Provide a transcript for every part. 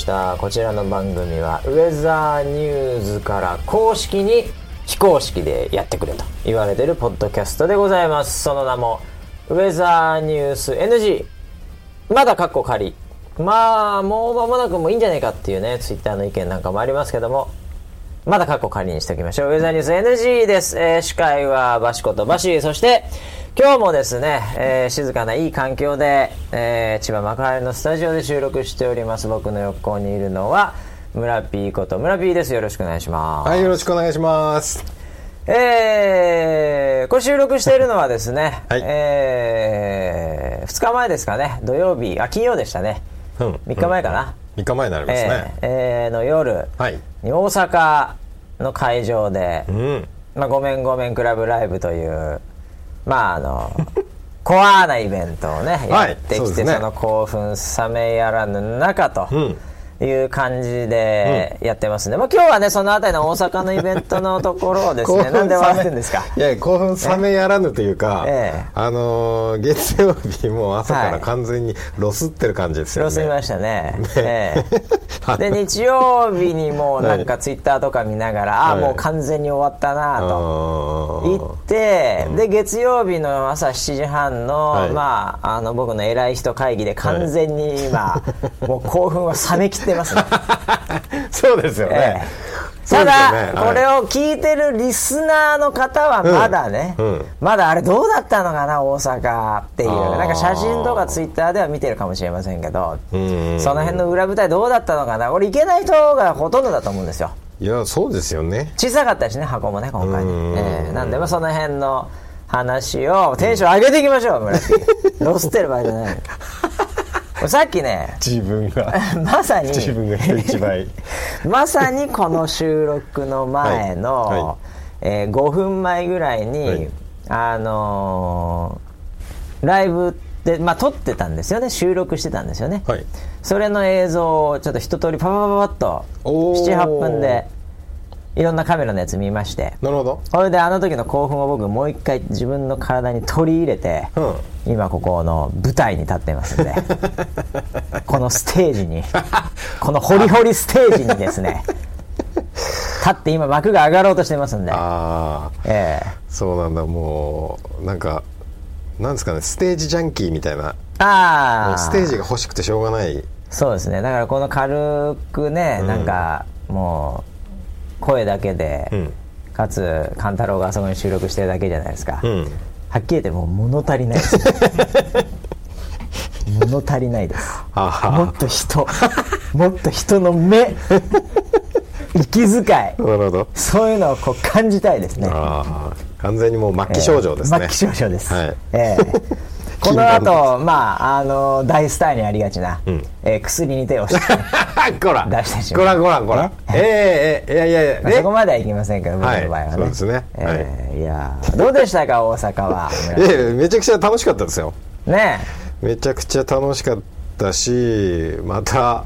ました。こちらの番組はウェザーニューズから公式に非公式でやってくれと言われてるポッドキャストでございます。その名もウェザーニュース NG まだカッコ仮。まあもう間もなくもういいんじゃないかっていうねツイッターの意見なんかもありますけどもまだカッコ仮にしておきましょう。ウェザーニュース NG です、えー司会はバシコとバシ。そして今日もですね、えー静かないい環境で、えー千葉幕張のスタジオで収録しております。僕の横にいるのは村 P こと村 P です。よろしくお願いします。はい、よろしくお願いします。えー、これ収録しているのはですね、はい。え2日前ですかね。土曜日あ金曜でしたね、うん。3日前かな、3日前になりますね。えーえーの夜はい。に大阪の会場で、うん。まあ、ごめんごめんクラブライブというまああの コアなイベントをねはいやってきて、そうですねその興奮冷めやらぬ中と。うん。いう感じでやってますね、まあ、今日はねそのあたりの大阪のイベントのところをですね なんで笑ってるんですか？いや、興奮冷めやらぬというか、ええ。あのー月曜日も朝かはい。ら完全にロスってる感じですよね。ロス見ましたね。ね。ええ。で日曜日にもうなんかツイッターとか見ながら、ああはい。もう完全に終わったなと言って、で月曜日の朝7時半の、はい。まああの僕の偉い人会議で完全に今、もう興奮は冷めきってます。ね。そうですよね。ええ。そうただ、ねこれを聞いてるリスナーの方はまだね、うん。うん。まだあれどうだったのかな大阪っていう。なんか写真とかツイッターでは見てるかもしれませんけど、うん。その辺の裏舞台どうだったのかな？俺行けない人がほとんどだと思うんですよ。いや、そうですよね。小さかったしね箱もね今回うん。ええ。なんでまあその辺の話をテンション上げていきましょう村木。ロスってる場合じゃないさっきね自分が、まさに。自分が人一倍。まさにこの収録の前の、はい。はい。えー5分前ぐらいに、はい。あのーライブで、まあ、撮ってたんですよね。収録してたんですよね、はい。それの映像をちょっと一通りパパパパパッとおー。78分でいろんなカメラのやつ見まして。なるほど。それであの時の興奮を僕もう一回自分の体に取り入れて、うん。今ここの舞台に立ってますんで。このステージにこのホリホリステージにですね。立って今幕が上がろうとしてますんで。ああ、ええ。そうなんだ、もう、なんか、なんですかね、ステージジャンキーみたいな、ああステージが欲しくてしょうがない。そうですね。だからこの軽くね、うん。なんかもう声だけで、うん。かつ勘太郎があそこに収録してるだけじゃないですか、うん。はっきり言ってもう物足りないです。物足りないです。もっと人。もっと人の目。息遣い。そういうのをこう感じたいですね。完全にもう末期症状ですね。末期症状です、はい。ええこの後まああの大スターにありがちな、ん。えー薬に手をして こら。出してしまう。こらこらこら。ええええいやいやいやまあそこまではいきませんけど僕の場合はね、はいそうですね。ええい。やどうでしたか大阪はええ めちゃくちゃ楽しかったですよ。ねめちゃくちゃ楽しかったしまた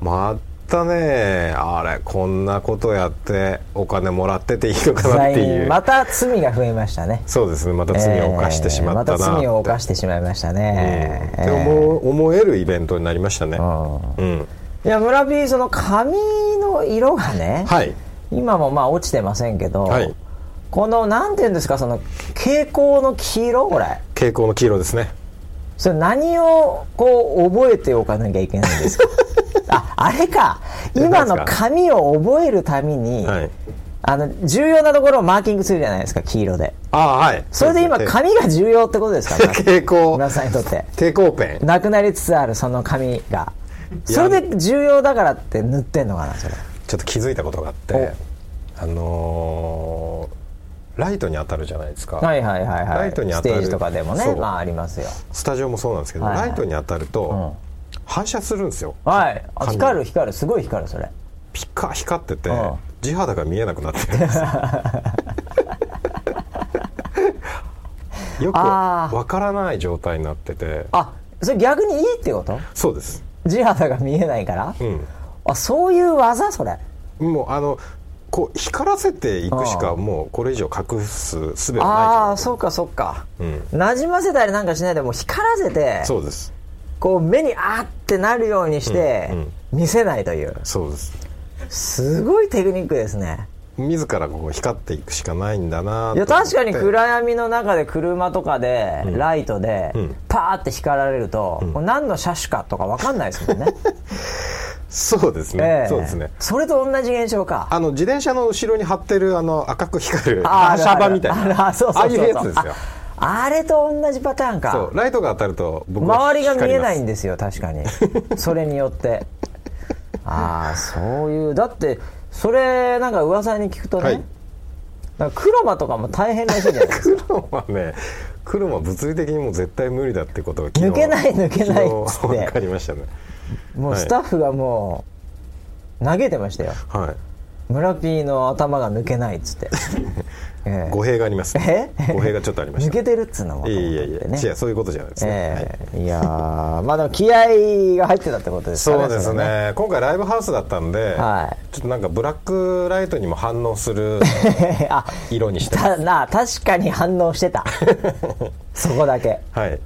またね。あれこんなことやってお金もらってていいのかなっていう。また罪が増えましたね。そうですね。また罪を犯してしまったなえーまた罪を犯ししてしまいましたね、て思う思えるイベントになりましたね。うん。うん。いや村 P その髪の色がね、はい。今もまあ落ちてませんけど、はい。このなんていうんですかその蛍光の黄色これ。蛍光の黄色ですね。それ何をこう覚えておかなきゃいけないんですか？ああれか。今の髪を覚えるために、はい。あの重要なところをマーキングするじゃないですか黄色で。ああはい。それで今うすね。髪が重要ってことですか？蛍光村さんにとって。蛍光ペン。なくなりつつあるその髪が。それで重要だからって塗ってんのかなそれ。ちょっと気づいたことがあってあのーライトに当たるじゃないですか、はいはいはいはい。ライトに当たる。ステージとかでもね。まあありますよ。スタジオもそうなんですけど、はいはい。ライトに当たると、反射するんですよ。はい。光る光る。すごい光るそれ。ピカ光ってて、うん。地肌が見えなくなって。るんですよよくわからない状態になってて。あそれ逆にいいってこと？そうです。地肌が見えないから、うん。あそういう技それ。もうあのこう光らせていくしかもうこれ以上隠す術はないああそうかそうか、うん。なじませたりなんかしないでもう光らせて。そうですこう目にあーってなるようにしてうんうん。見せないという。そうです。すごいテクニックですね。自らこう光っていくしかないんだないや確かに暗闇の中で車とかでライトでうん。パーって光られると、これ何の車種かとか分かんないですもんね。そうですね、ええ。そうですね。それと同じ現象か。あの自転車の後ろに貼ってるあの赤く光るあ反射板みたいな。ああいうやつですよああれと同じパターンか。そうライトが当たると僕は周りが見えないんでですよ確かに。それによって。ああそういうだってそれなんか噂に聞くとね、はい。なんか黒馬とかも大変らしいじゃないですか。黒はね黒は物理的にもう絶対無理だってことが抜けない抜けないっつって。分かりましたね。もうスタッフがもう投げてましたよ。はい。村 P の頭が抜けないっつって、ええ。語弊があります、え語弊がちょっとありました。抜けてるっつうのもいやいやいや、ね。違うそういうことじゃないですね、はいえ。えい。やーまあでも気合が入ってたってことですかねそうですれね今回ライブハウスだったんで、はい。ちょっとなんかブラックライトにも反応する あ色にしてたな確かに反応してた。そこだけ。はい。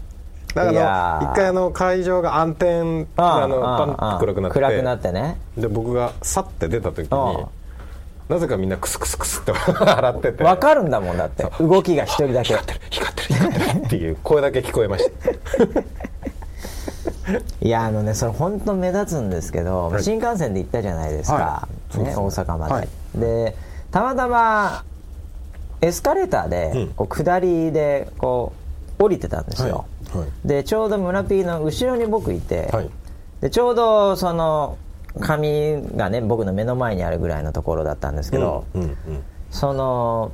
だから一回あの会場が暗転あのパンと暗くなって。暗くなってね。で僕がさって出た時うんになぜかみんなクスクスクスって 笑ってて。分かるんだもんだって。動きが一人だけ。光ってる光ってる光ってるっていう声だけ聞こえました いやあのねそれ本当目立つんですけど、はい。新幹線で行ったじゃないですか、はい。ね、大阪まで、はい。でたまたまエスカレーターで、うん。こう下りでこう降りてたんですよ、でちょうど村 P の後ろに僕いて、はい。でちょうどその紙がね僕の目の前にあるぐらいのところだったんですけど、うんうんその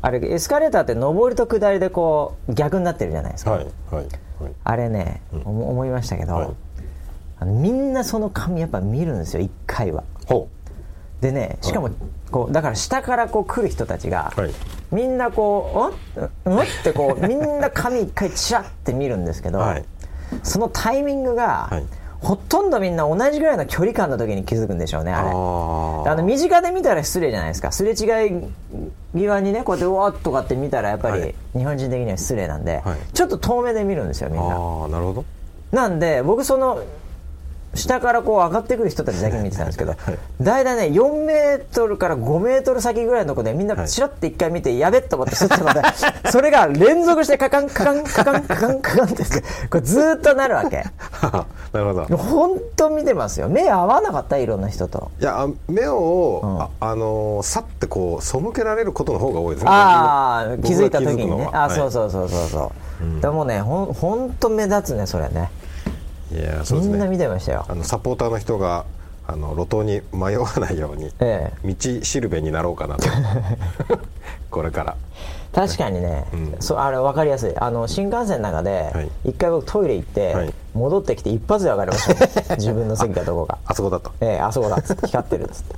あれエスカレーターって上りと下りでこう逆になってるじゃないですか、はいはいはい。あれね、思思いましたけど、みんなその紙やっぱ見るんですよ1回は。ほでねしかもこうだから下からこう来る人たちが、はい。みんなこう「んん?」ってこうみんな紙1回チラッて見るんですけど、はい。そのタイミングが、はいほとんどみんな同じぐらいの距離感の時に気づくんでしょうねあれ。あの身近で見たら失礼じゃないですか。すれ違い際にねこうやってうわっとかって見たらやっぱりはい。日本人的には失礼なんで、はい。ちょっと遠目で見るんですよみんな。ああなるほど。なんで僕その下からこう上がってくる人たちだけ見てたんですけど、大体ね4メートルから5メートル先ぐらいのとこでみんなチラッて一回見て、やべっと思ってスッとまたそれが連続してカカンカカンカカンカカンカカンってこれずーっとなるわけ。なるほど。本当見てますよ。目合わなかった？いろんな人と。いやあ目を、ん。ああのーさってこう背けられることの方が多いですね。ああ僕気づいた時にね。あそうそうそうそうそう、でもねほん本当目立つねそれねいやそうみんな見てましたよ。あのサポーターの人があの路頭に迷わないように、ええ。道しるべになろうかなと。これから。確かにね、うん。そうあれ分かりやすい。あの新幹線の中ではい。一回僕トイレ行って、はい。戻ってきて一発で分かりました、ね、自分の席かどこか。あそこだと。ええあそこだっつって。光ってるっつって。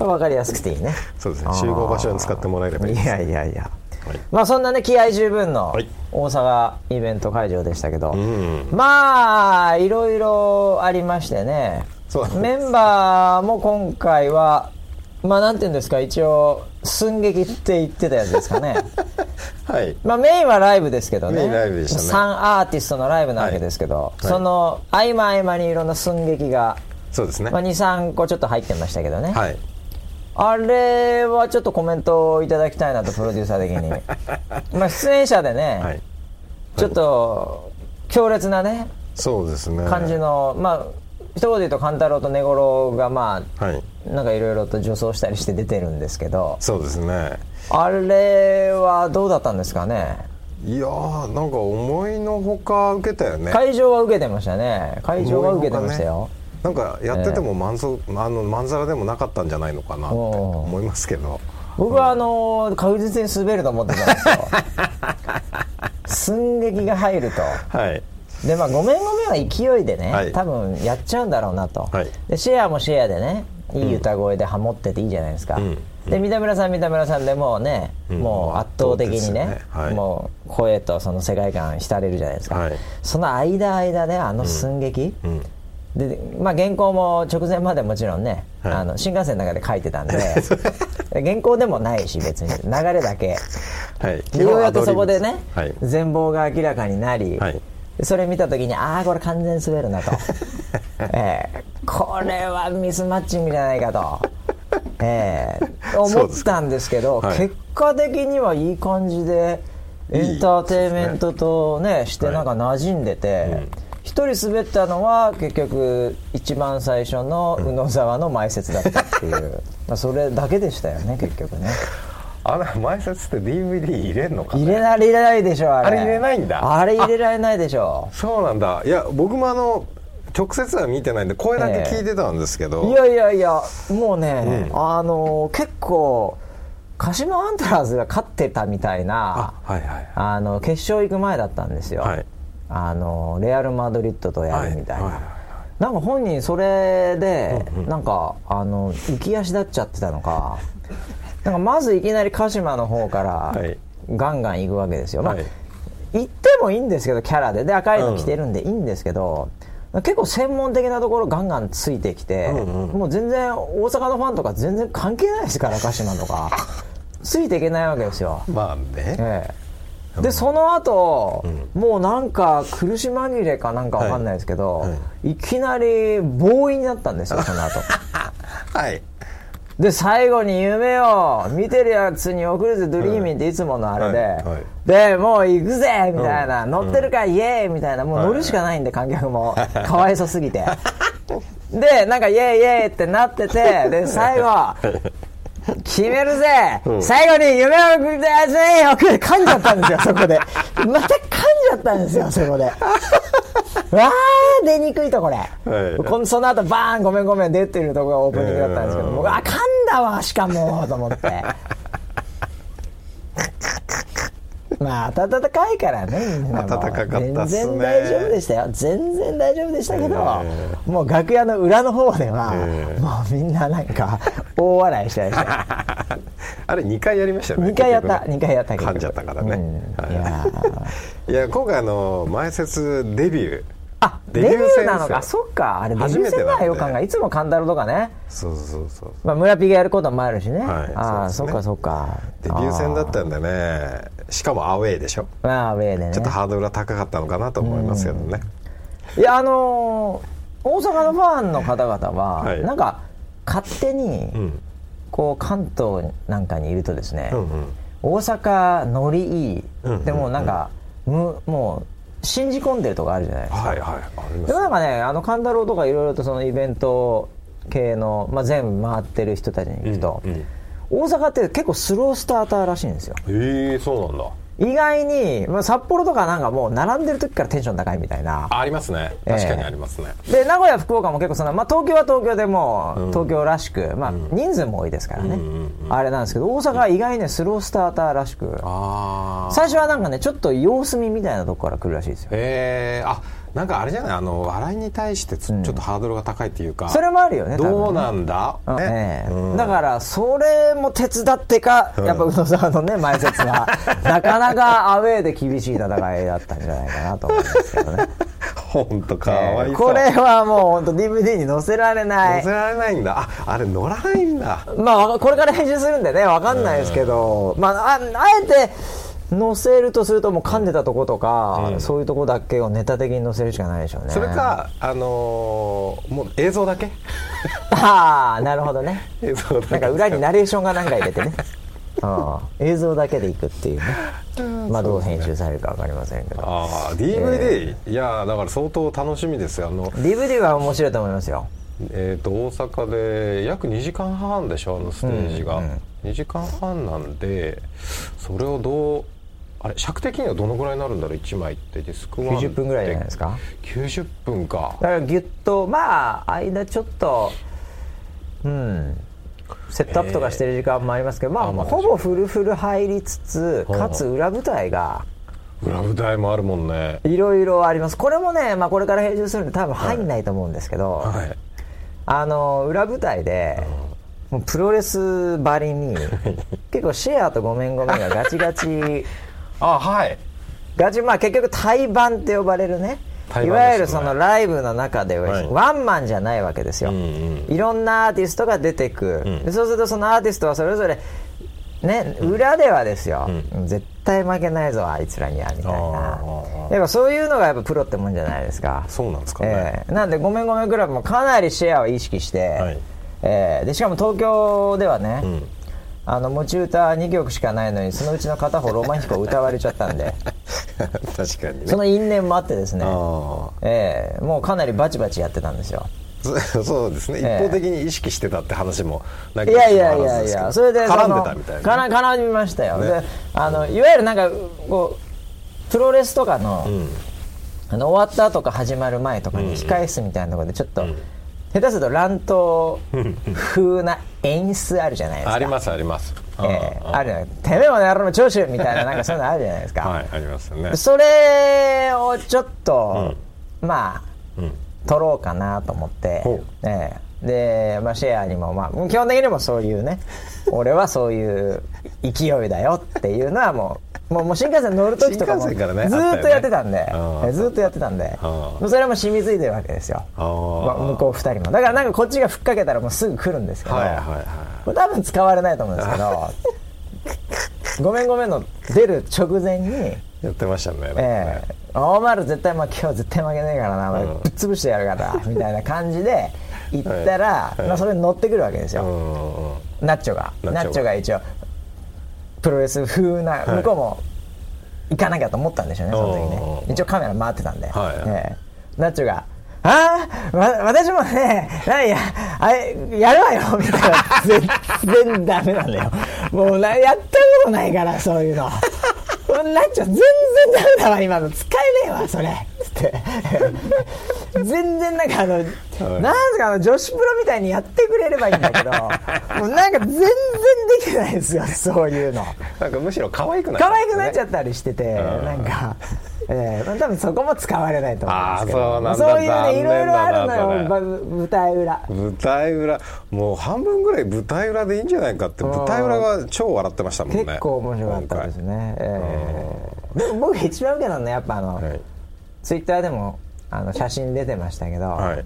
分かりやすくていいね。そうですね。集合場所に使ってもらえればいいですいやいやいや。はいまあそんなね気合十分のはい。大阪イベント会場でしたけど、うん。まあいろいろありましてね。メンバーも今回はまあなんていうんですか一応寸劇って言ってたやつですかね。はい。まあメインはライブですけどね。メインライブでしたね。3アーティストのライブなわけですけど、はい。その合間合間にいろんな寸劇が、そうですね。まあ、23個ちょっと入ってましたけどね、はいあれはちょっとコメントをいただきたいなとプロデューサー的に。まあ出演者でね、はい。ちょっと強烈なねそうですね。感じの、まあ一言で言うと勘太郎と根五郎がまあはい。なんかいろいろと女装したりして出てるんですけど。そうですね。あれはどうだったんですかね？いやーなんか思いのほか受けたよね。会場は受けてましたね。会場は受けてましたよ、なんかやってても満足、あのまんざらでもなかったんじゃないのかなって思いますけど。僕はあの確実に滑ると思ってたんですよ。寸劇が入ると。はい。でまあごめんごめんは勢いでね、はい。多分やっちゃうんだろうなと、はい。でシェアもシェアでねいい歌声でハモってていいじゃないですか、うん。で三田村さん三田村さんでもうね、うん。もう圧倒的にねね。はい。もう声とその世界観浸れるじゃないですか、はい。その間間であの寸劇、うんでまあ、原稿も直前までもちろんね、はい。あの新幹線の中で書いてたんで 原稿でもないし別に流れだけ。はい。でようやくそこでね、はい。全貌が明らかになり、はい。でそれ見た時にああこれ完全に滑るなと、ええ。これはミスマッチングじゃないかと、ええ。思ったんですけどはい。結果的にはいい感じでエンターテインメントとねしてなんか馴染んでて、一人滑ったのは結局一番最初の宇野沢の前説だったっていう、まあそれだけでしたよね結局ね。あの前説って DVD 入れんのか、ね、入れない入れないでしょあれ。あれ入れないんだ。あれ入れられないでしょ。そうなんだ。いや僕もあの直接は見てないんで声だけ聞いてたんですけど、いやいやいやもうね、あの結構鹿島アントラーズが勝ってたみたいなあはいはい。あの決勝行く前だったんですよ、はいあのレアル・マドリッドとやるみたいな、はいはいはい。なんか本人それで、なんかあの浮き足立っちゃってたのか。なんかまずいきなり鹿島の方からはい。ガンガン行くわけですよ、まあはい。行ってもいいんですけどキャラで。で赤いの着てるんでいいんですけど、結構専門的なところガンガンついてきて、もう全然大阪のファンとか全然関係ないですから鹿島とかついていけないわけですよ、まあねええ、でその後、もうなんか苦し紛れかなんかわかんないですけど、、はい。はいきなりボーイになったんですよその後。はい。で最後に夢を見てるやつに送るぜドリーミーっていつものあれで、はい。はい。でもう行くぜみたいな、うん。乗ってるか、イエーイみたいな。もう乗るしかないんで観客も。かわいそすぎて。でなんかイエーイイエーイってなっててで最後 決めるぜ、うん。最後に夢を送りたいやつに送る。噛んじゃったんですよ そこで。また噛んじゃったんですよそこで。わあ出にくいとこれ、はい。このその後バーンごめんごめん出てるとこがオープニングだったんですけど、うん。僕あ噛んだわしかもと思って まあ暖かいからね暖かかったっすね。全然大丈夫でしたよ。全然大丈夫でしたけど、えもう楽屋の裏の方では、えもうみんななんか大笑いしてました。よ あれ2回やりましたよね2回やった結局ね。2回やったけど。噛んじゃったからね、うん。はい。いやー。いや今回あの前説デビューあデビューなのか。そっか。あれデビュー戦だ。よかんが。いつも勘太郎とかね。そうそうそうまあ、村ピがやることもあるしね、はい。ああそ,、ね。っかそっか。デビュー戦だったんでね。しかもアウェーでしょ。あー。まあウェーでね。ちょっとハードルが高かったのかなと思いますけどね、いやあのー大阪のファンの方々は、はい。なんか勝手に、うん。こう関東なんかにいるとですね、うんうん。大阪ノリいい、うん。でもなんか、むもう信じ込んでるとこあるじゃないですか、はいはいでなんかねあの勘太郎とかいろいろとそのイベント系の、まあ、全部回ってる人たちに聞くと、うんうん。大阪って結構スロースターターらしいんですよ。へえそうなんだ意外に、まあ、札幌とかなんかもう並んでる時からテンション高いみたいな。あありますね。確かにありますね、で名古屋福岡も結構その、まあ、東京は東京でもう、うん。東京らしく、まあ、人数も多いですからね、うんうんあれなんですけど大阪は意外にねスロースターターらしく。ああ最初はなんかねちょっと様子見みたいなとこから来るらしいですよ。へえあなんかあれじゃない？あの笑いに対してちょっとハードルが高いっていうか、それもあるよねどうなんだ、うん。ねえ。えうん。だからそれも手伝ってか、やっぱ宇野沢のね前説は なかなかアウェーで厳しい戦いだったんじゃないかなと思いますけどね。本当かわいこれはもう本当 DVD に載せられない。乗せられないんだ。ああれ乗らないんだ。まあこれから編集するんでねわかんないですけど、まあ、ああえて載せるとするともう噛んでたとことか、うん。そういうとこだけをネタ的に載せるしかないでしょうね。それかあのーもう映像だけ？ああなるほどね。映像だけ。なんか裏にナレーションが何か入れてね。うん映像だけでいくっていうね。まあどう編集されるか分かりませんけど。ああ DVD、いやだから相当楽しみですよ。あの DVD は面白いと思いますよ。えー、と大阪で約2時間半でしょ？あのステージが、うんうん2時間半なんでそれをどうあれ尺的にはどのぐらいになるんだろう？1枚って。ディスク1 90分ぐらいじゃないですか？90分か。だからギュッとまあ間ちょっとうん。セットアップとかしてる時間もありますけど、まああまあほぼフルフル入りつつう。んかつ裏舞台が裏舞台もあるもんね。いろいろあります。これもね、まあ、これから編集するんで多分入んないと思うんですけど、はい。あの裏舞台で、もうプロレスばりに 結構シェアとごめんごめんがガチガチあはい。ガチまあ結局対バンって呼ばれるね。いわゆるそのライブの中ではい。ワンマンじゃないわけですよ、いろんなアーティストが出てく、そうするとそのアーティストはそれぞれね、裏ではですよ、絶対負けないぞあいつらにはみたいな。やっぱそういうのがやっぱプロってもんじゃないですか。そうなんですかね、ええ。なんでごめんごめんクラブもかなりシェアを意識して、はい。ええ。でしかも東京ではね、んあの持ち歌2曲しかないのにそのうちの片方ロマンヒコ歌われちゃったんで。確かにね。その因縁もあってですね、あええ。もうかなりバチバチやってたんですよ。あそ そうですね、ええ。一方的に意識してたって話もないやいやいやいや。それで絡んでたみたいな、絡絡みましたよ、ね。であのいわゆるなんかこうプロレスとかの,、あの終わった後か始まる前とかに控え室みたいなところでちょっと、下手すると乱闘風な演出あるじゃないですか。ありますあります。ええああるじゃないてめえもやろう長州みたいななんかそういうのあるじゃないですか、はいありますよね。それをちょっと、まあ、取ろうかなと思って。ほう、ええ。で、まあ、シェアにも、まあ、基本的にもそういうね俺はそういう勢いだよっていうのはもうもうもう新幹線乗る時とかもずーっとやってたんで、ねえずーっとやってたんで。それはもう染みついてるわけですよ。まあ向こう2人も。だからなんかこっちがふっかけたらもうすぐ来るんですけど、はいはいはいこれ多分使われないと思うんですけど ごめんごめんの出る直前にやってましたねええ大丸絶対、まあ、今日絶対負けねえからな、お前ぶっ潰してやるから みたいな感じで言ったら、はい。はいまあ、それに乗ってくるわけですよ、うんうんうん。ナッチョが。ナッチョが。ナッチョが一応プロレス風な、はい向こうも行かなきゃと思ったんでしょうねその時ね。うん一応カメラ回ってたんで、はい。ええ。ナッチョが「ああ、わ私もね何やあれやるわよ」みたいな。全然ダメなんだよ。もうなやったことないからそういうの。なっちゃん全然ダメだわ今の。使えねえわそれ。つって。全然なんかあの、なんすかあの女子プロみたいにやってくれればいいんだけど もうなんか全然できてないですよそういうの。なんかむしろ可愛くな可愛くなっちゃっったりしてて、ん。なんか、えー、多分そこも使われないと思うんですけど。そうなんだ。そういうねいろいろあるのよば舞台裏。舞台裏。もう半分ぐらい舞台裏でいいんじゃないかって舞台裏が超笑ってましたもんね。結構面白かったですね、えー、でも僕一番受けたのはやっぱあの、はい。ツイッターでもあの写真出てましたけど、はい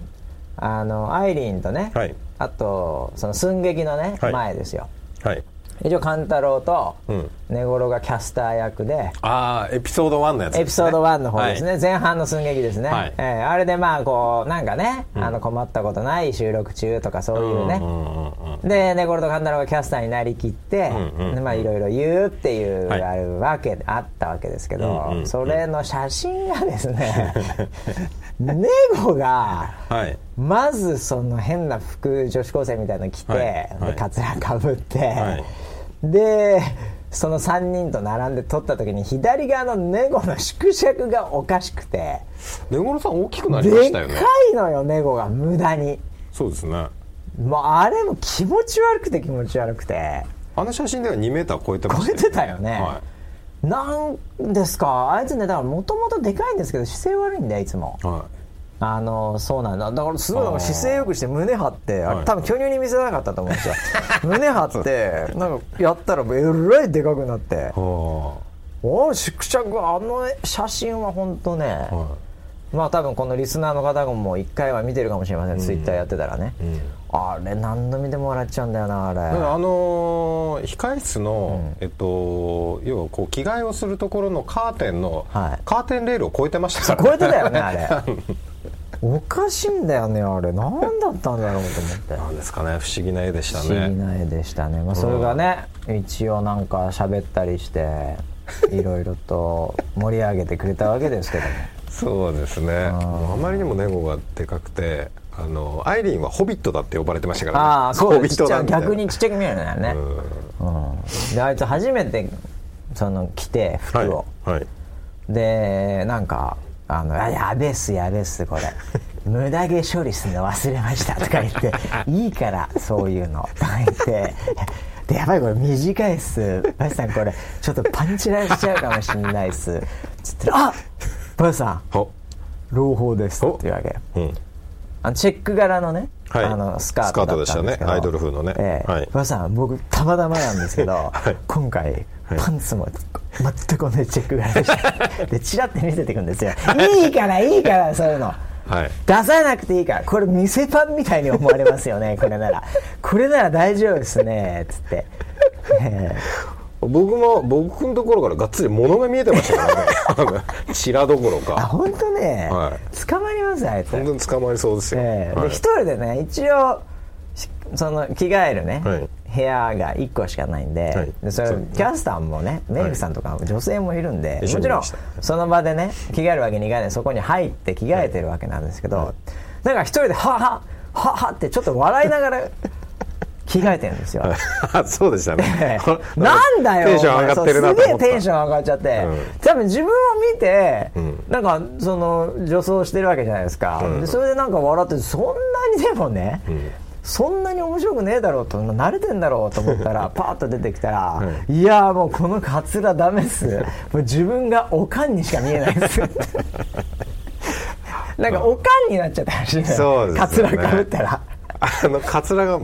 あのアイリーンとね、はい。あとその寸劇のね、はい。前ですよ。はい。一応勘太郎とうん。根頃がキャスター役で、ああエピソード1のやつですね。エピソード1の方ですね、はい。前半の寸劇ですね、はい。えーあれでまあこうなんかね、あの困ったことない収録中とかそういうね、うんうんうんで根頃と勘太郎がキャスターになりきって、うんうんでまあいろいろ言うっていう、はい。あるわけあったわけですけど、うんうんうん。それの写真がですね ネゴがはい。まずその変な服女子高生みたいなの着て、はい。ではい。カツラかぶって、はい。でその3人と並んで撮った時に左側のネゴの縮尺がおかしくて根室さん大きくなりましたよね。いのよネゴが無駄に。そうですね。もうあれも気持ち悪くて気持ち悪くて。あの写真では2メーター超えてました超えてたよね、はなんですか？あいつねだからもともとでかいんですけど姿勢悪いんだよいつも。い。はあのそうなんだ。だからすごい姿勢よくして胸張ってあはい。れ多分巨乳に見せなかったと思うんですよ。胸張ってなんかやったらえらいでかくなって。いはお縮尺あの写真は本当ね、あはまあ多分このリスナーの方も1回は見てるかもしれません、ツイッターやってたらね、いうんあれ何度見ても笑っちゃうんだよなあれ。あのー控室の、えっと要はこう着替えをするところのカーテンの、はい。カーテンレールを超えてましたから超えてたよねあれ。おかしいんだよねあれ。何だったんだろうと思って。なんですかね不思議な絵でした不思議ねな絵でしたね、まあ、それがね、一応なんか喋ったりして いろいろと盛り上げてくれたわけですけどもそうですね。あまりにもネゴがでかくてあのアイリーンはホビットだって呼ばれてましたから、ね、ああそうホビッちっちゃいトだみたいな逆にちっちゃく見えるんだよね、うん。であいつ初めてその着て服を、はい、はい、でなんかあのあやべえっすやべえっすこれ。無駄毛処理するの忘れましたとか言って いいからそういうの。とか言って。でやばいこれ短いっす。バシさんこれちょっとパンチライしちゃうかもしんないっす。つってあバシさん。ほ。朗報ですっていうわけうんあのチェック柄のね、はい。あのスカートだったんですけど。スカートでしたね。アイドル風のね。ええ。はい。バシさん僕たまたまなんですけど、はい。今回パンツも全く同じチェック柄でした。でチラッて見せていくんですよ。いいからいいからそういうの。はい。出さなくていいからこれ店パンみたいに思われますよねこれなら。これなら大丈夫ですねつって。ね僕も僕のところからがっつり物が見えてましたからね。チラどころあか本当ね、はい。捕まりますよあいつ。本当に捕まりそうですよ、はいええ。で一人でね一応しその着替えるね、はい。部屋が1個しかないんで,、はい。でそれキャスターもねメイクさんとか女性もいるんで、もちろんその場でね着替えるわけにいかない。そこに入って着替えてるわけなんですけど、なんか一人ではっはっはっはってちょっと笑いながら着替えてるんですよ。あそうでしたね。なんだよテンション上がってるなすげえテンション上がっちゃって、うん。多分自分を見て、ん。なんかその女装してるわけじゃないですか、うん。でそれでなんか笑ってそんなにでもね、そんなに面白くねえだろうと慣れてんだろうと思ったら パーッと出てきたら、いやーもうこのカツラダメっす。もう自分がおかんにしか見えないっす。なんかおかんになっちゃったらしいね。カツラかぶったら。あのカツラが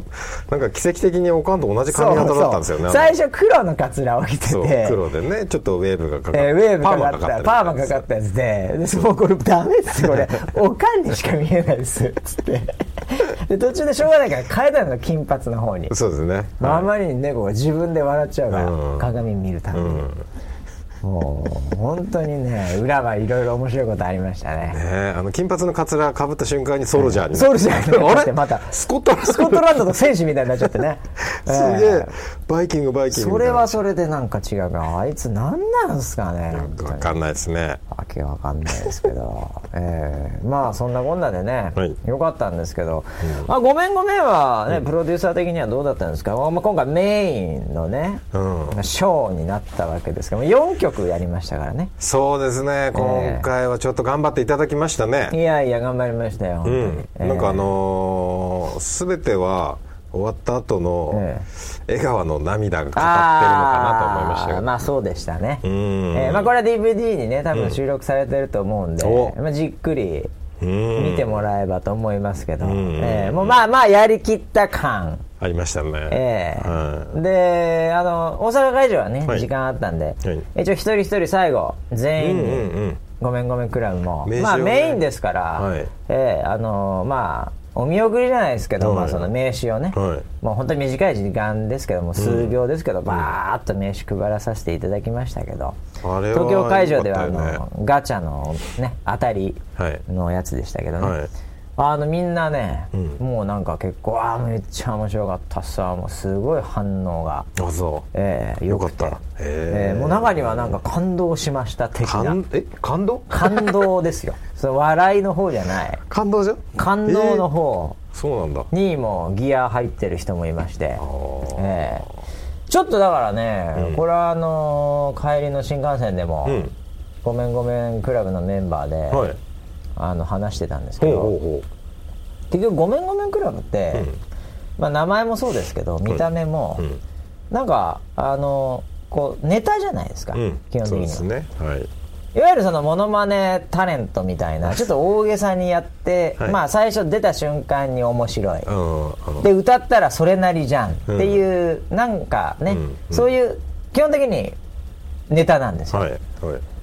なんか奇跡的におかんと同じ髪型だったんですよね。最初黒のカツラを着てて。黒でねちょっとウェーブがかかって、えーウェーブかかったるパーマかかったやつででもうこれダメですこれ。おかんにしか見えないです。つって。で途中でしょうがないから変えたの金髪の方に、そうですね。あまりに猫が自分で笑っちゃうから、うん。鏡見るたびに、うんもう。本当にね裏はいろいろ面白いことありましたね。ねあの金髪のカツラかぶった瞬間にソルジャーになソルジャーになって また。スコットランド。スコットランドの選手みたいになっちゃってね。すげえ。えーバイキングバイキングそれはわそれでなんか違う。からあいつ何なんすかね本当にかんないですね。わけわかんないですけど、えーまあそんなこんなでね、はい。よかったんですけど、まあ、ごめんごめんはね、プロデューサー的にはどうだったんですか、まあ、今回メインのね、うん。ショーになったわけですけど4曲やりましたからね。そうですね。今回はちょっと頑張っていただきましたね、いやいや頑張りましたように、ん、なんかあのー、全ては終わった後のえ江川の涙が語ってるのかなと思いましたけど、あーまあそうでしたね、ん。えーまあ、これは DVD にね多分収録されてると思うんで、お。まあ、じっくりうん。見てもらえばと思いますけど、ん。えーもうまあまあやりきった感ありましたね、ええ。はい。であの大阪会場はね、はい。時間あったんで、はい。一応一人一人最後全員に、うんうんうん。ごめんごめんクラブも、ね。まあメインですから、はい。ええあのまあお見送りじゃないですけど、はい。まあ、その名刺をね、はい。もう本当に短い時間ですけども数秒ですけど、バーッと名刺配らさせていただきましたけどあれは東京会場ではあのガチャの、ね、当たりはい。のやつでしたけどね、はいあのみんなね、ん。もうなんか結構ああめっちゃ面白かったさもうすごい反応が、あそえー、よかった。え。ーもう中にはなんか感動しました的な。え？感動？感動ですよ。その笑いの方じゃない。感動じゃん？感動の方。そうなんだ。にもギア入ってる人もいまして、ー。えーちょっとだからね、これはあのー帰りの新幹線でも、うん。ごめんごめんクラブのメンバーで、はいあの話してたんですけど結局「ごめんごめんクラブ」って、まあ、名前もそうですけど見た目も、ん。なんかあのこうネタじゃないですか、う、うん、基本的には、そうですね。はい。いわゆるそのモノマネタレントみたいな ちょっと大げさにやって、はい。まあ最初出た瞬間に面白い、で歌ったらそれなりじゃんっていう、なんかね、うん。うん。そういう基本的にネタなんですよ、はい。はい。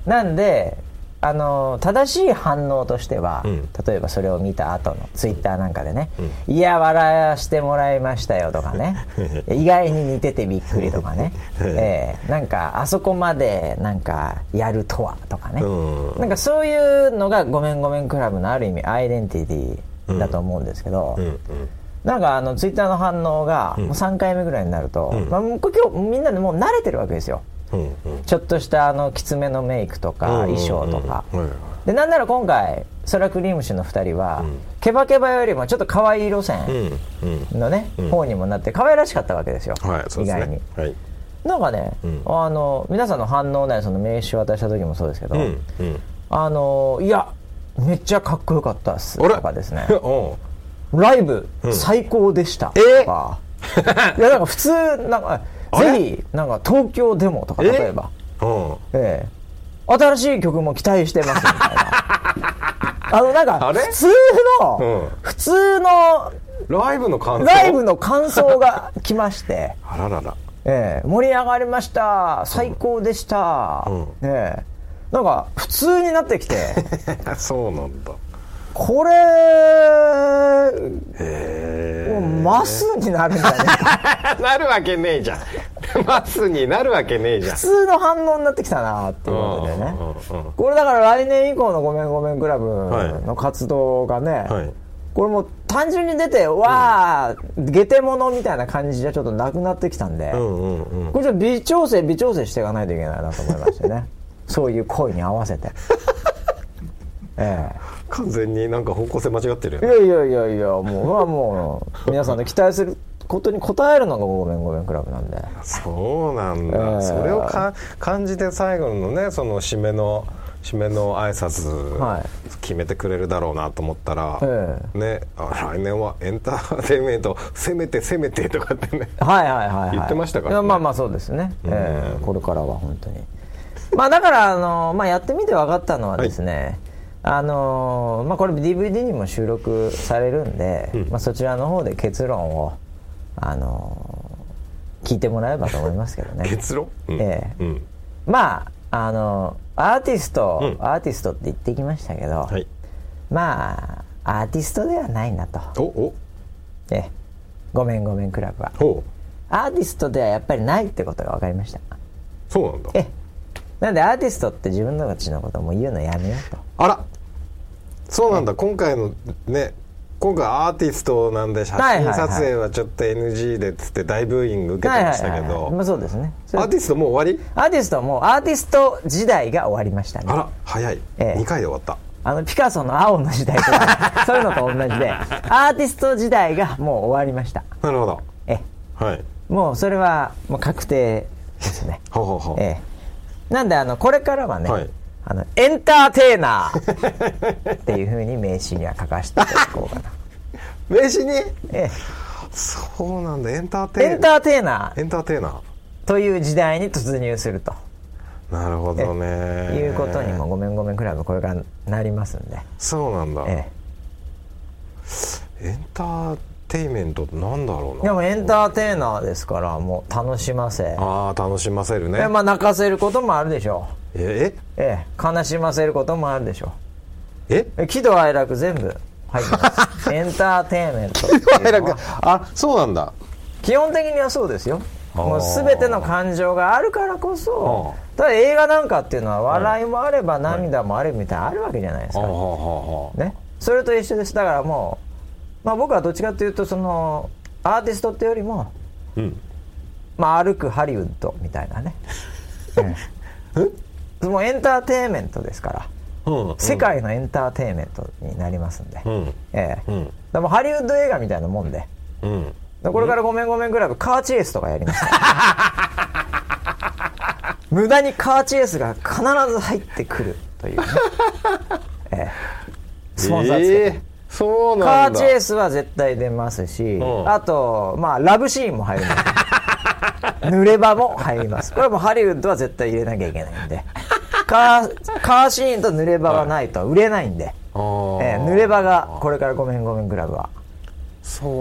なんであの正しい反応としては、うん。例えばそれを見た後のツイッターなんかでね「いや笑わしてもらいましたよ」とかね。意外に似ててびっくりとかね、ええ。なんかあそこまでなんかやるとはとかね、うん。なんかそういうのが「ごめんごめんクラブ」のある意味アイデンティティだと思うんですけど、うんうん。なんかあのツイッターの反応がもう3回目ぐらいになると、まあ、もうこれ今日みんなでもう慣れてるわけですよ。うんうんちょっとしたあのきつめのメイクとか衣装とか、うんうんうんでなんなら今回ソラクリームシの2人は、ケバケバよりもちょっと可愛い路線うんうん。のね、方にもなって可愛らしかったわけですよ、はい意外に。ねはい。なんかね、ん。あの皆さんの反応ねその名刺渡した時もそうですけど、うんうん。あのいやめっちゃかっこよかったっすとかですね。うんライブ最高でしたとえか、いやなんか普通なんかぜひなんか東京でもとかえ？例えば。うん。ええ。新しい曲も期待してますみたいな。あのなんか普通の、うん。普通のライブの感想？ライブの感想が来まして、あららら。ええ。盛り上がりました。最高でした、うん。ええ。なんか普通になってきて。そうなんだ。これマスになるんじゃね。え なるわけねえじゃん。ますになるわけねえじゃん。普通の反応になってきたなっていうことでね。うんうんうんこれだから来年以降の「ごめんごめんクラブ」の活動がね、はい。これもう単純に出てわあ下手者みたいな感じじゃちょっとなくなってきたんで、うんうんうん。これじゃ微調整微調整していかないといけないなと思いましてね。そういう声に合わせて。え完全になんか方向性間違ってるよえいね。やいやいやいやもうまあもう皆さんの期待することに応えるのが「ごめんごめんクラブ」なんで。そうなんだ、ええ。それをか感じて最後のねその締めの締めの挨拶、はい。決めてくれるだろうなと思ったら、えねあ来年はエンターテインメントせめてせめてとかってね。はいはいはい、はい、言ってましたからね。まあまあそうですね、ええこれからは本当に。まあだからあの、まあ、やってみて分かったのはですね、あのまあ、これ DVD にも収録されるんで、まあ、そちらの方で結論をあの聞いてもらえばと思いますけどね。結論、うん。ええ。うん。まああのアーティスト、うん。アーティストって言ってきましたけど、はい。まあアーティストではないなと、おお。ええ。ごめんごめんクラブは。アーティストではやっぱりないってことが分かりました。そうなんだ。ええ。なんでアーティストって自分たちのことをもう言うのやめようと。あらそうなんだ。今回のね今回アーティストなんで写真撮影はちょっと NG でっつって大ブーイング受けてましたけど。まあ、そうですね。アーティストもう終わり？アーティストはもうアーティスト時代が終わりましたね。あら早い、ええ。2回で終わった。あのピカソの青の時代とか そういうのと同じで。アーティスト時代がもう終わりました。なるほど。えはい。えもうそれはもう確定ですね。ほうほうほう。ええ。なんであのこれからはね、はいあのエンターテイナー。っていうふうに名刺には書かせていただこうかな、名刺に？えそうなんだ。エンターテイえエンターテイナー。エンターテイナー。という時代に突入すると。なるほどね。いうことにも「ごめんごめんクラブ」これからなりますんで、そうなんだ、えエンターテイメントってなんだろうえ、でなもエンターテイナーですからもう楽しませ。ああ楽しませるね。えまあ泣かせることもあるでしょえう、え？え、悲しませることもあるでしょえう。え？喜怒哀楽全部入ってます。エンターテインメント。っていうのは。あそうなんだ。基本的にはそうですよ。もう全ての感情があるからこそただ映画なんかっていうのは笑いもあれば涙もあるみたいなのあるわけじゃないですか、ね、それと一緒です。だからもう、まあ、僕はどっちかというとそのアーティストってよりも、うん。まあ、歩くハリウッドみたいなね、うん、もうエンターテインメントですからうん世界のエンターテインメントになりますんで、うん。ええ。うん。でもハリウッド映画みたいなもんで。うん。でこれから「ごめんごめんクラブ」カーチェイスとかやります 無駄にカーチェイスが必ず入ってくるというね、ええ。スポンサーつけて、ええ。そうカなんだ。ーチェイスは絶対出ますし、ん。あとまあラブシーンも入ります。濡れ場も入ります。これはもうハリウッドは絶対入れなきゃいけないんでカーカーシーンと濡れ場がないと売れないんで、あー。ええ濡れ場がこれから「ごめんごめんクラブ」は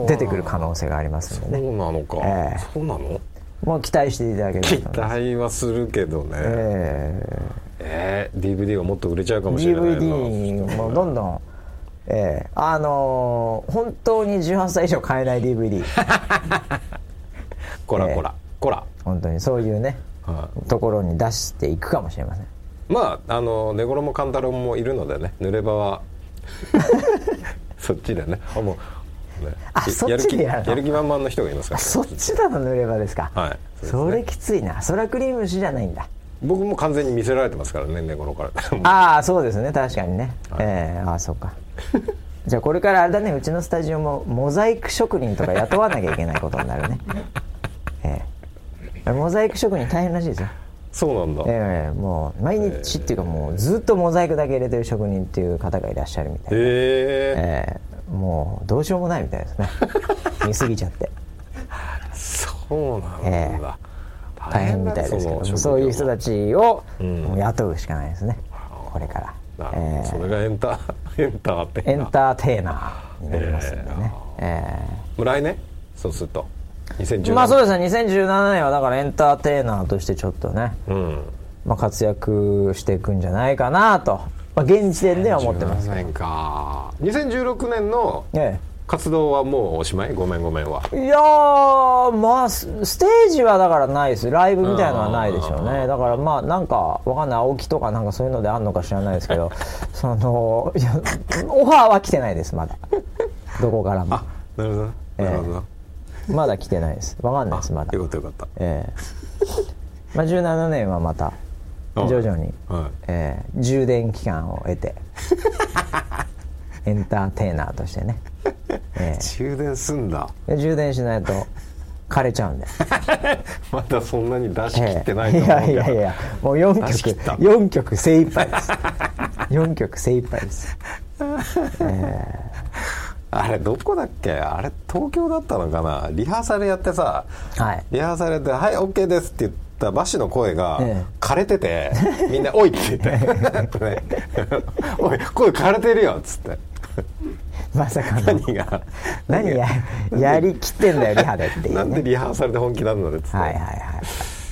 出てくる可能性がありますんでね。そうなのか、ええ。そうなの？もう期待していただけれ期待はするけどね。ええ。え DVD はもっと売れちゃうかーもしれないな。DVD もどんどんえーあのー本当に18歳以上買えない DVD ええこらこら、こら。本当にそういうねはところに出していくかもしれませんまああの寝頃も勘太郎もいるのでね濡れ場はそっちでね。あもう、ね、あそっちでやるの？やる気満々の人がいますから、そっちだの濡れ場ですか？はい。そねれきついな。それはクリーム酒じゃないんだ。僕も完全に見せられてますからね寝頃から。ああそうですね。確かにね、ええああそうか。じゃあこれからあれだね。うちのスタジオもモザイク職人とか雇わなきゃいけないことになるね。ええモザイク職人大変らしいですよそうなんだ、ええもう毎日っていうかもうずっとモザイクだけ入れてる職人っていう方がいらっしゃるみたいで、へえ。ええもうどうしようもないみたいですね。見過ぎちゃって。そうなんだ、ええ。大変みたいですけどそういう人たちを雇うしかないですね、これから、ええ。それがエンター エンターってエンターテイナーになりますんでね、えもう来年？そうすると。え2017まあそうですね。2017年はだからエンターテイナーとしてちょっとね、うん。まあ、活躍していくんじゃないかなと、まあ、現時点では思ってます。17年か。2016年のえ活動はもうおしまい？ごめんごめんは。いやーまあスステージはだからないです。ライブみたいのはないでしょうね。だからまあなんかわかんない。青木とかなんかそういうのであんのか知らないですけど そのいやオファーは来てないですまだ。どこからも。あなるほど。なるほど。な、まだ来てないです。わかんないですまだ。よかったよかった。ええ。まあ17年はまたあ徐々に、はい。ええ充電期間を得てエンターテイナーとしてね、え充電すんだ。充電しないと枯れちゃうんで まだそんなに出し切ってないとええ思うけど、いやいやいやもう4曲出し切った。4曲精一杯です。4曲精一杯ですあれどこだっけ？あれ東京だったのかな？リハーサルやってさはい。リハーサルで「はい OK です」って言ったバシの声がええ。枯れてて、みんな「おい」って言って。ね「おい声枯れてるよ」っつって。まさかの。何が？何ややりきってんだよリハでっていう、ね、なんでリハーサルで本気なんだねっつって、はいはいはい、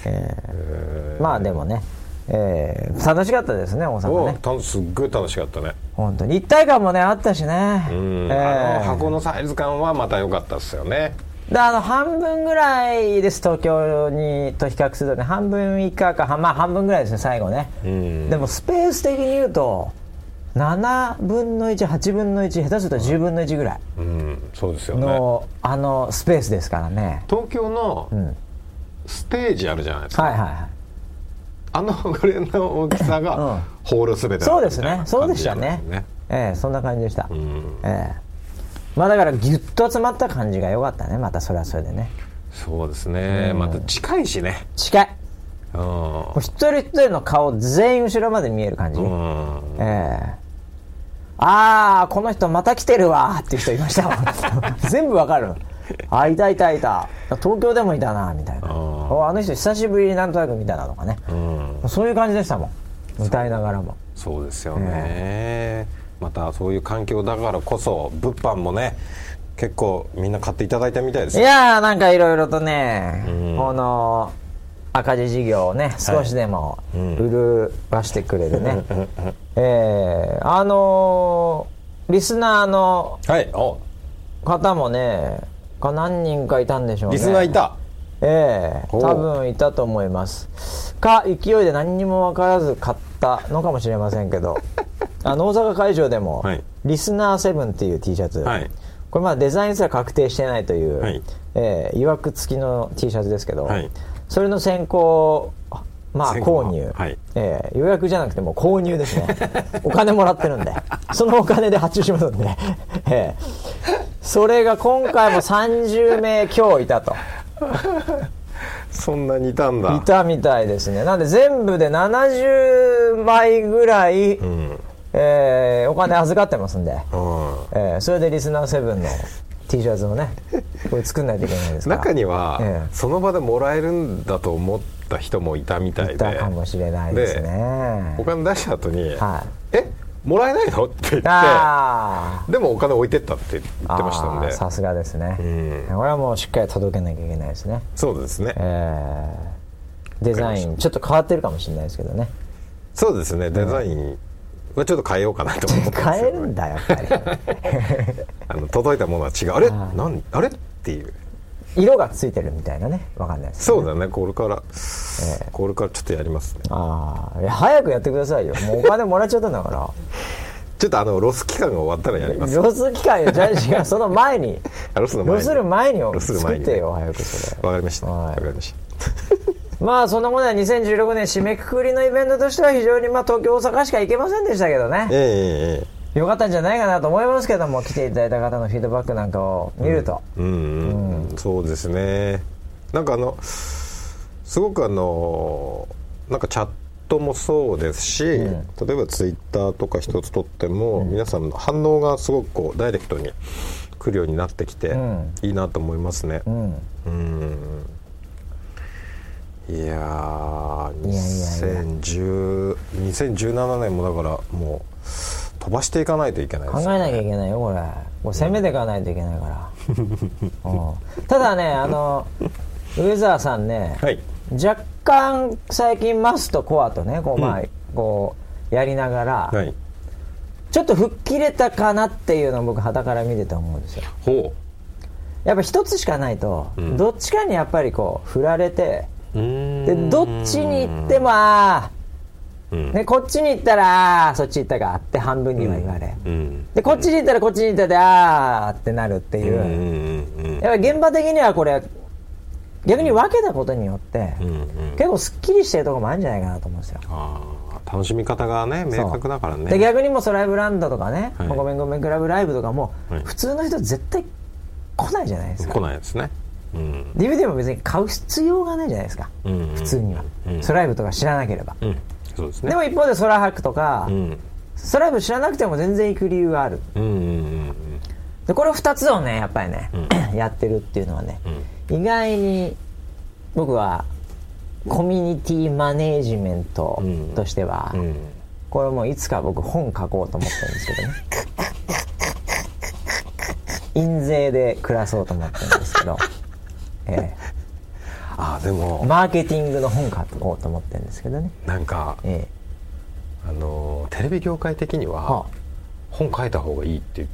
えー。まあでもね、えー楽しかったですね大阪おねたすっごい楽しかったね。本当に。一体感もねあったしね。うん、えー。あの箱のサイズ感はまた良かったですよね。であの半分ぐらいです東京にと比較するとね半分以下かはまあ半分ぐらいですね最後ね、ん。でもスペース的に言うと7分の18分の1下手すると10分の1ぐらいうん。そうですよね。の、あのスペースですからね。東京のん。ステージあるじゃないですか、はいはいはいあのぐらいの大きさうん。がホールすべてそうですね。そうでしたね。ねええそんな感じでした、ん。ええ。まあだからギュッと集まった感じが良かったね。またそれはそれでね。そうですね、また近いしね。近い。うん。もう一人一人の顔全員後ろまで見える感じ、うん。ええ。ああこの人また来てるわっていう人いましたもん 全部わかる あいたいたいた。東京でもいたなみたいな。ああの人久しぶりになんとなく見たなとかね、うん。そういう感じでしたもん。歌いながらも。そうですよね、またそういう環境だからこそ物販もね結構みんな買っていただいたみたいですいよやーなんかいろいろとね、うん。この赤字事業をね少しでもうん。潤わしてくれるね、えーあのーリスナーの方もねが何人かいたんでしょうね。リスナーいた？ええ。多分いたと思います。か勢いで何にも分からず買ったのかもしれませんけど。あの大阪会場でも、はい。リスナーセブンっていう T シャツ、はい。これまだデザインすら確定してないという、はい。ええいわく付きの T シャツですけど、はい。それの先行まあ購入、はいええ予約じゃなくてもう購入ですね。お金もらってるんで。そのお金で発注しますんで、ええ。それが今回も30名強いたと。そんなにいたんだ。いたみたいですね。なんで全部で70枚ぐらい、うん。えーお金預かってますんで、うん。えーそれでリスナーセブンの T シャツをね これ作んないといけないですから。中には、ええ。その場でもらえるんだと思った人もいたみたいで。いたかもしれないですね。お金出した後に「はい。えもらえないの?」って言って。あでもお金置いてったって言あってましたんで。さすがですね、ん。これはもうしっかり届けなきゃいけないですね。そうですね、えーデザインちょっと変わってるかもしれないですけどね。そうですね。デザインはちょっと変えようかなと思って 変えるんだやっぱり。あの届いたものは違う。あれ？はい何あれ？っていう。色がついてるみたいなね。わかんないですそうだね。これから、これからちょっとやりますね。ああ早くやってくださいよ。もうお金もらっちゃったんだから。ちょっとあのロス期間が終わったらやります。ロス期間よじゃあ違うその前に。あロスの前に。ロスる前にロスる前にね。作ってよ早くそれ。わかりました。はい。わかりましたまあそんなことは2016年締めくくりのイベントとしては非常にまあ東京大阪しか行けませんでしたけどね。ええよかったんじゃないかなと思いますけども来ていただいた方のフィードバックなんかを見ると、えうんうん、そうですね。なんかあのすごくあのなんかチャットもそうですし、例えばツイッターとか一つとっても、皆さんの反応がすごくこうダイレクトに来るようになってきて、ん。いいなと思いますね。うん。うんいやーいやいやいや2010 2017年もだからもう飛ばしていかないといけないです考えなきゃいけないよこれ。これ攻めていかないといけないから、うん。ただねあの上澤さんね、はい。若干最近マスとコアとねこうまあ、こうやりながら、はい。ちょっと吹っ切れたかなっていうのを僕肌から見てて思うんですよ。ほやっぱ一つしかないと、ん。どっちかにやっぱりこう振られてううーんでどっちに行ってもね、こっちに行ったらそっち行ったかって半分には言われ、うん。でこっちに行ったらこっちに行ったであー。ってなるっていう、うんうんうんやっぱり現場的にはこれ逆に分けたことによって、うんうん。結構すっきりしてるところもあるんじゃないかなと思うんですよ。楽しみ方がね明確だからね。で逆にもうソライブランドとかね、はい。ごめんごめんクラブライブとかも、はい。普通の人絶対来ないじゃないですか。来ないですねうん。DVD も別に買う必要がないじゃないですか、うん。うん。普通には、うん。ソライブとか知らなければ、うん。そうですねでも一方でソラハクとか、うん。ソライブ知らなくても全然行く理由があるうん。うん。うん。でこれ2つをねやっぱりね、やってるっていうのはね、意外に僕はコミュニティマネージメントとしては、うん。これもいつか僕本書こうと思ってるん。ですけどね印税で暮らそうと思ってるん。ですけど、え あーでえも。マーケティングの本書こうと思ってるんですけどね、なんかえあのーテレビ業界的にえはは本書いた方がいいって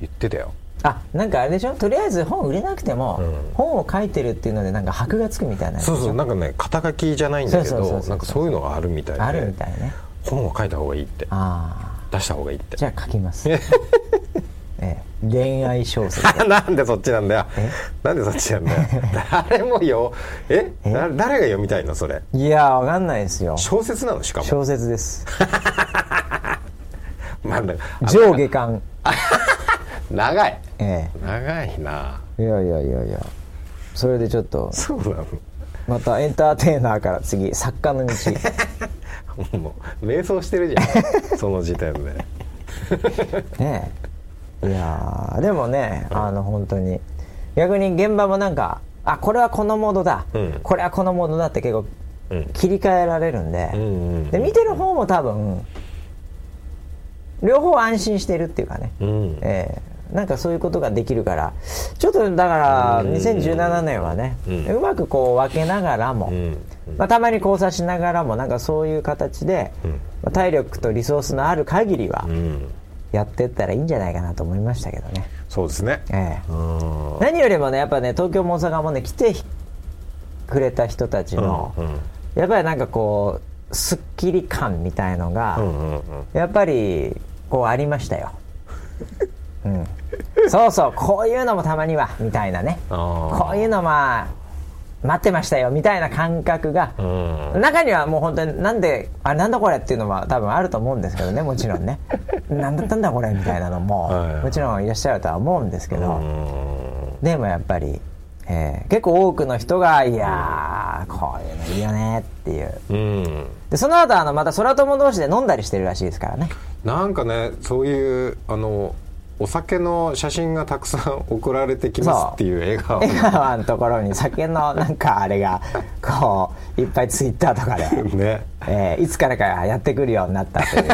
言ってたよ。ああなんかあれでしょ？とりあえず本売れなくても、うん。本を書いてるっていうのでなんか箔がつくみたいなそうそうなんかね肩書きじゃないんだけどなんかそういうのがあるみたいで。あるみたいね。本を書いた方がいいって。あ出した方がいいって。あじゃあ書きます、ええ、恋愛小説。なんでそっちなんだよ。え？なんでそっちなんだよ。誰もよ。え？え？な誰が読みたいのそれ？いやわかんないですよ。小説なの？しかも。小説です。まあねあ上下巻。長い。え長いな。えいやいやいやいや。それでちょっとそうなの。またエンターテイナーから次作家の道。もう迷走してるじゃん。その時点で。ねえいやーでもねあの本当に。逆に現場もなんかあこれはこのモードだ、うん。これはこのモードだって結構うん。切り替えられるんで,、うんうんで見てる方も多分両方安心してるっていうかね、うん。ええ。なんかそういうことができるから。ちょっとだからうん。2017年はね、ううんまくこう分けながらも、うん。まあ、たまに交差しながらもなんかそういう形で、うん。まあ体力とリソースのある限りはうんやってったらいいんじゃないかなと思いましたけどね、そうですね。ええ。うん。何よりもねやっぱね東京も大阪もね来てくれた人たちの、うんうん。やっぱりなんかこうすっきり感みたいのが、うんうんうん。やっぱりこうありましたよ、うん、そうそうこういうのもたまにはみたいなね。こういうのまあ待ってましたよみたいな感覚が、うん。中にはもう本当になんであれなんだこれっていうのは多分あると思うんですけどねもちろんね。なんだったんだこれみたいなのも、はい。もちろんいらっしゃるとは思うんですけど、うん。でもやっぱり、えー結構多くの人がいやーこういうのいいよねっていう。うん。でその後あのまた空友同士で飲んだりしてるらしいですからね。なんかねそういうあのお酒の写真がたくさん送られてきますっていう笑顔。江川のところに酒のなんかあれがこういっぱいツイッターとかで、ね。えーいつからかやってくるようになったという、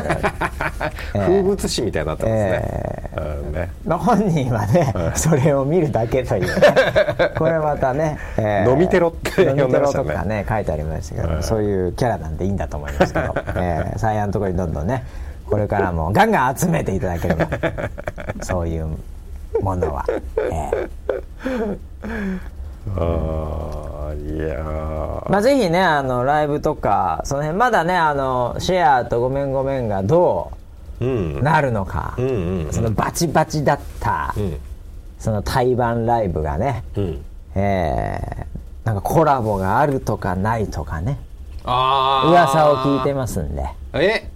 風物詩みたいになってますね,、うんね。まあ、本人はね、それを見るだけという、ね、これまたね、え飲みテロって飲みテロ呼んでましたね。とかね書いてありましたけど、はい。そういうキャラなんでいいんだと思いますけど、えー、サイヤのところにどんどんねこれからもガンガン集めていただければ そういうものは、えあーいやまあ、ぜひねあのライブとかその辺まだねあのシェアとごめんごめんがどうなるのか、うんうんうん。そのバチバチだった、うん。その対バンライブがね、うん。えーなんかコラボがあるとかないとかね。噂を聞いてますんで、え？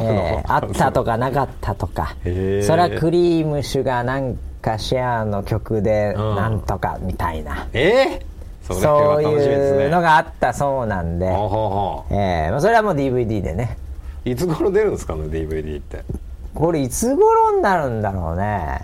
えーあったとかなかったとか。そらクリームシュがなんかシェアの曲でうん。なんとかみたいな、えー、そういうのがあったそうなんで、えーまあ、それはもう DVD でね。ういつ頃出るんですかね DVD って？これいつ頃になるんだろうね。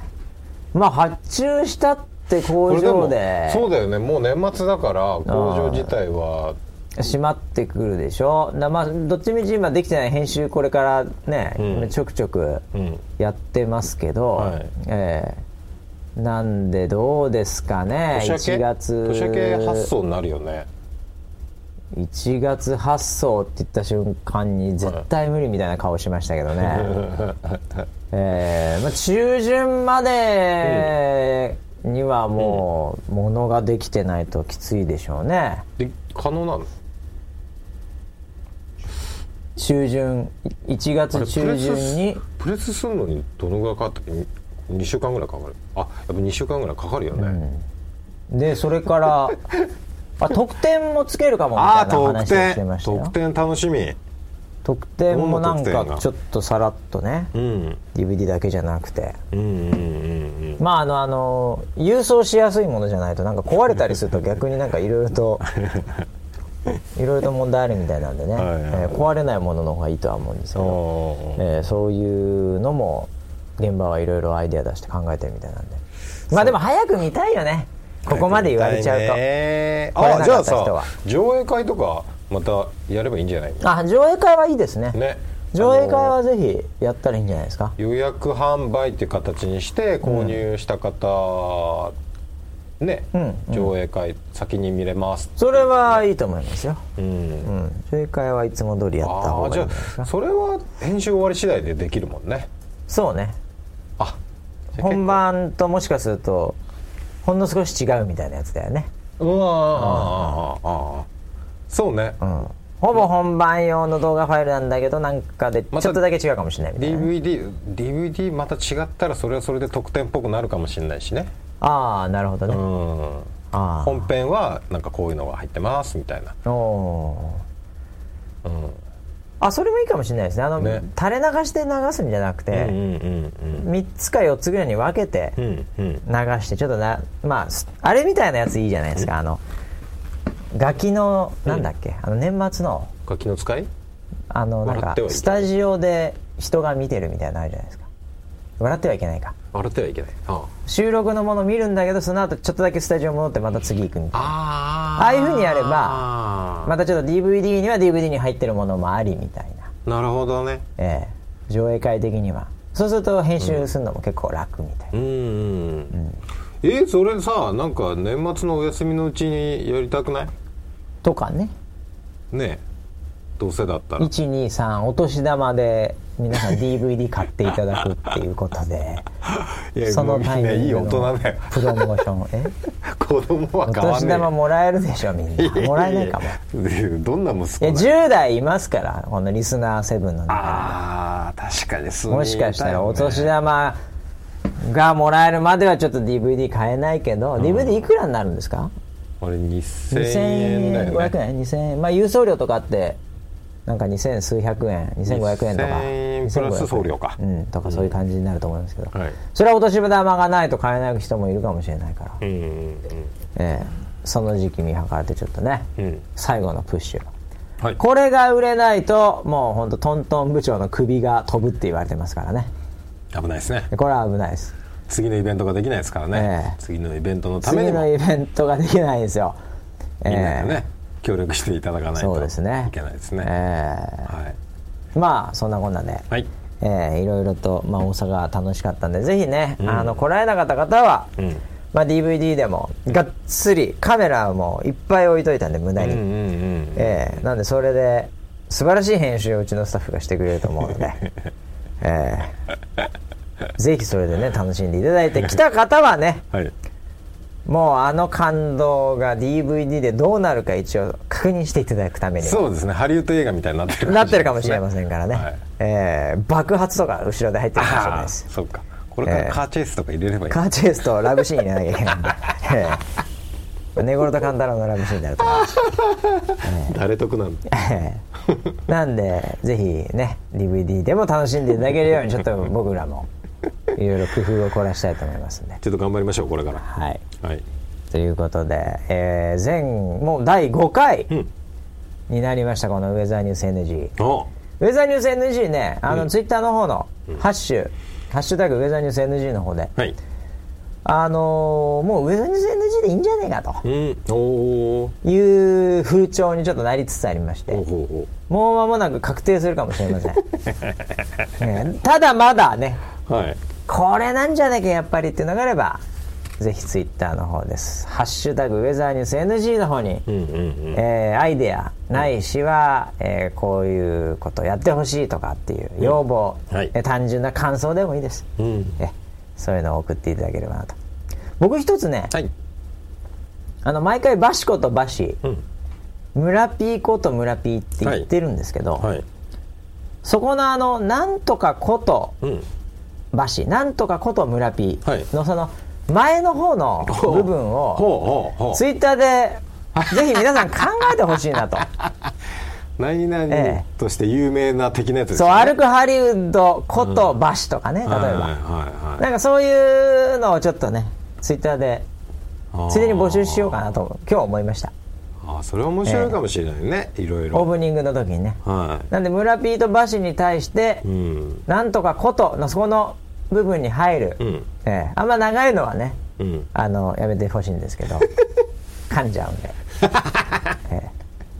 まあ発注したって工場で。そうだよね。もう年末だから工場自体は閉まってくるでしょ。だまあどっちみち今できてない編集これからね、うん。ちょくちょくうん。やってますけど、はい。えーなんでどうですかね1年明け？月。年明け発送になるよね。1月発送って言った瞬間に絶対無理みたいな顔しましたけどね、えーまあ、中旬までにはもう、ものができてないときついでしょうね。で可能なの？中旬1月中旬に。プレスするのにどのぐらいかかったっけ2週間ぐらいかかる。あやっぱ2週間ぐらいかかるよね、でそれから あ特典もつけるかもみたいな話してましたよ。特典楽しみ。特典もなんかちょっとさらっとねうん。DVD だけじゃなくて。うんうんうんまああのあの郵送しやすいものじゃないとなんか壊れたりすると逆になんかいろいろと いろいろと問題あるみたいなんでね、はいはい。はいえー壊れないものの方がいいとは思うんですけうんど、えーそういうのも現場はいろいろアイデア出して考えてるみたいなんで。まあでも早く見たいよね。ここまで言われちゃうと、ね。あじゃあさ上映会とかまたやればいいんじゃないあ上映会はいいですね。ね。上映会はぜひやったらいいんじゃないですか？予約販売っていう形にして購入した方、ね、うん上映会先に見れますそれはいいと思いますよ、うん。うん、上映会はいつも通りやった方がいいんじゃあそれは編集終わり次第でできるもんね。そうね。あ本番ともしかするとほんの少し違うみたいなやつだよね。うわああああそうね、うん。ほぼ本番用の動画ファイルなんだけどなんかでちょっとだけ違うかもしれないみたいな。ね、DVD, DVD また違ったらそれはそれで特典っぽくなるかもしれないしねああなるほどね、うん。あ本編はなんかこういうのが入ってますみたいな。あおー。うん。あそれもいいかもしれないですね。あのね。垂れ流して流すんじゃなくて、うんうんうん3つか4つぐらいに分けてうんうん。うん流してちょっとなまあすあれみたいなやついいじゃないですか。あのガキのなんだっけ、あの年末の。ガキの使い？あのなんかスタジオで人が見てるみたいなのあるじゃないですか笑ってはいけないか。笑ってはいけない。あ収録のもの見るんだけどその後ちょっとだけスタジオ戻ってまた次行くみたいな。ああ。あいう風にやればばまたちょっと DVD には DVD に入ってるものもありみたいな。なるほどね。ええ。上映会的には。そうすると編集するのも結構楽みたいな、うんうん。えーそれさなんか年末のお休みのうちにやりたくない？とかね。ねえ。どうせだったら。123お年玉で皆さん DVD 買っていただくっていうことでそのタイミングよ。プロモーション。え？子供はお年玉もらえるでしょみんな。もらえないかも。どんな息い子やだよ10代いますからこのリスナー7の中ああ確かに数人にもしかしたらお年玉がもらえるまではちょっと DVD 買えないけど、DVD いくらになるんですか？あれ2000 2000円だよね。500円2000円。まあ郵送料とかあってなんか2000数百円2500円とか。2000円プラス送料か。うんとかそういう感じになると思いますけど、はい。それはお年玉がないと買えない人もいるかもしれないから、うんうん。ええ。その時期見計らってちょっとね、うん。うん最後のプッシュ。はい。これが売れないともう本当トントン部長の首が飛ぶって言われてますからね。危ないですね。これは危ないです。次のイベントができないですからね、ええ。次のイベントのためにも。次のイベントができないんですよ。みんなでえね、協力していただかないといけないですね、えはい。えまあそんなこんなで、はい。ええいろいろと、まあ、大阪楽しかったんでぜひね、あの来られなかった方は、うん。まあ、DVD でもがっつりカメラもいっぱい置いといたんで無駄に、うんうんうん。ええ。なんでそれで素晴らしい編集をうちのスタッフがしてくれると思うので、ええ。ぜひそれでね楽しんでいただいて来た方はねはいもうあの感動が DVD でどうなるか一応確認していただくために。もそうですね。ハリウッド映画みたいになってるなってるかもしれませんからね、はい。ええ爆発とか後ろで入ってるかもしれないです。そっか。これからカーチェイスとか入れればいい、カーチェイスとラブシーン入れなきゃいけないんで、ええ、寝頃と勘太郎のラブシーンになると思います。誰得なんだええなんでぜひね DVD でも楽しんでいただけるようにちょっと僕らも いろいろ工夫を凝らしたいと思いますんでちょっと頑張りましょうこれから。はい。はい。ということで、えー、前もう第5回うん。になりましたこのウェザーニュース NG お。ウェザーニュース NG ねあの、うん。ツイッターの方のハッシュ、ハッシュタグウェザーニュース NG の方ではい。あのーもうウェザーニュース NG でいいんじゃねえかと。うん。いう風潮にちょっとなりつつありまして。もう間もなく確定するかもしれません、え えただまだねうはい。これなんじゃねえかやっぱりっていうのがあればぜひツイッターの方です「ハッシュタグウェザーニュース NG」の方に、うんうんうん。えーアイデアないしは、えーこういうことやってほしいとかっていう要望、はい。えー単純な感想でもいいです、うん。えそういうのを送っていただければなと。僕一つねはい。あの毎回バシコとバシ、うん。村ピーこと村ピーって言ってるんですけど、はい。そこのあのなんとかことうんバシなんとかこと村ピはい。ーのその前の方の部分をツイッターでぜひ皆さん考えてほしいなと。何々えとして有名な的なやつですそうよね歩くハリウッドことバシとかね例えば、はいはい。はいなんかそういうのをちょっとねツイッターでついでに募集しようかなと今日思いました。あーそれ面白いかもしれないね、いろいろ。オープニングの時にね。はなんで村ピーとバシに対して、いうん。なんとかことのそこの部分に入る、うん。ええ。あんま長いのはねうん。あのやめてほしいんですけど 噛んじゃうんで、ええ。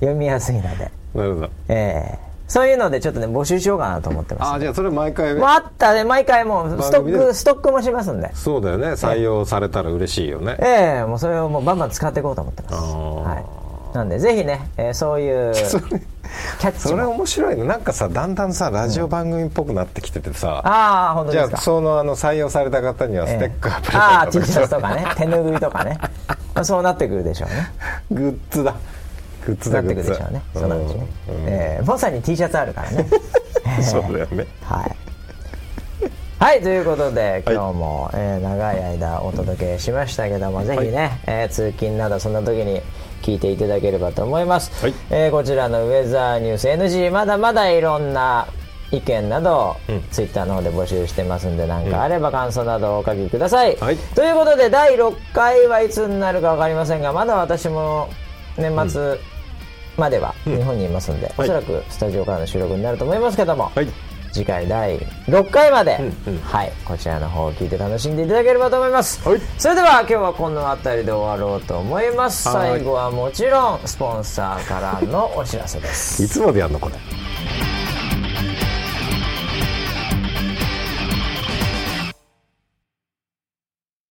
読みやすいので、なるほど。ええ。そういうのでちょっとね募集しようかなと思ってます。あーじゃあそれ毎回。もうあったね。毎回もうストックストックもしますんで。そうだよね。採用されたら嬉しいよね。ええ。もうそれをもうバンバン使っていこうと思ってます、あー。はい、なんでぜひね、えーそういう キャッチそれも面白いね。なんかさだんだんさラジオ番組っぽくなってきててさ、ああ本当じゃあそのあの採用された方にはステッカープレゼントああ T シャツとかね。手ぬぐいとかね。まあそう なってくるでしょうね。グッズだ。グッズなってだグッズくるでしょうね。そのうちね、うん。えーまさに T シャツあるからね。そうだよね。はい。はいということで今日も、えー長い間お届けしましたけどもぜひね、えー通勤などそんな時に聞いていただければと思います、はい。えーこちらのウェザーニュース NG まだまだいろんな意見など、うん。ツイッターの方で募集してますんで何かあれば感想などをお書きください、はい。ということで第6回はいつになるか分かりませんがまだ私も年末までは日本にいますんで、はい。おそらくスタジオからの収録になると思いますけども、はい次回第6回まで、うんうん。はいこちらの方を聞いて楽しんでいただければと思います、はい。それでは今日はこの辺りで終わろうと思います。はい。最後はもちろんスポンサーからのお知らせです。いつまでやんのこれ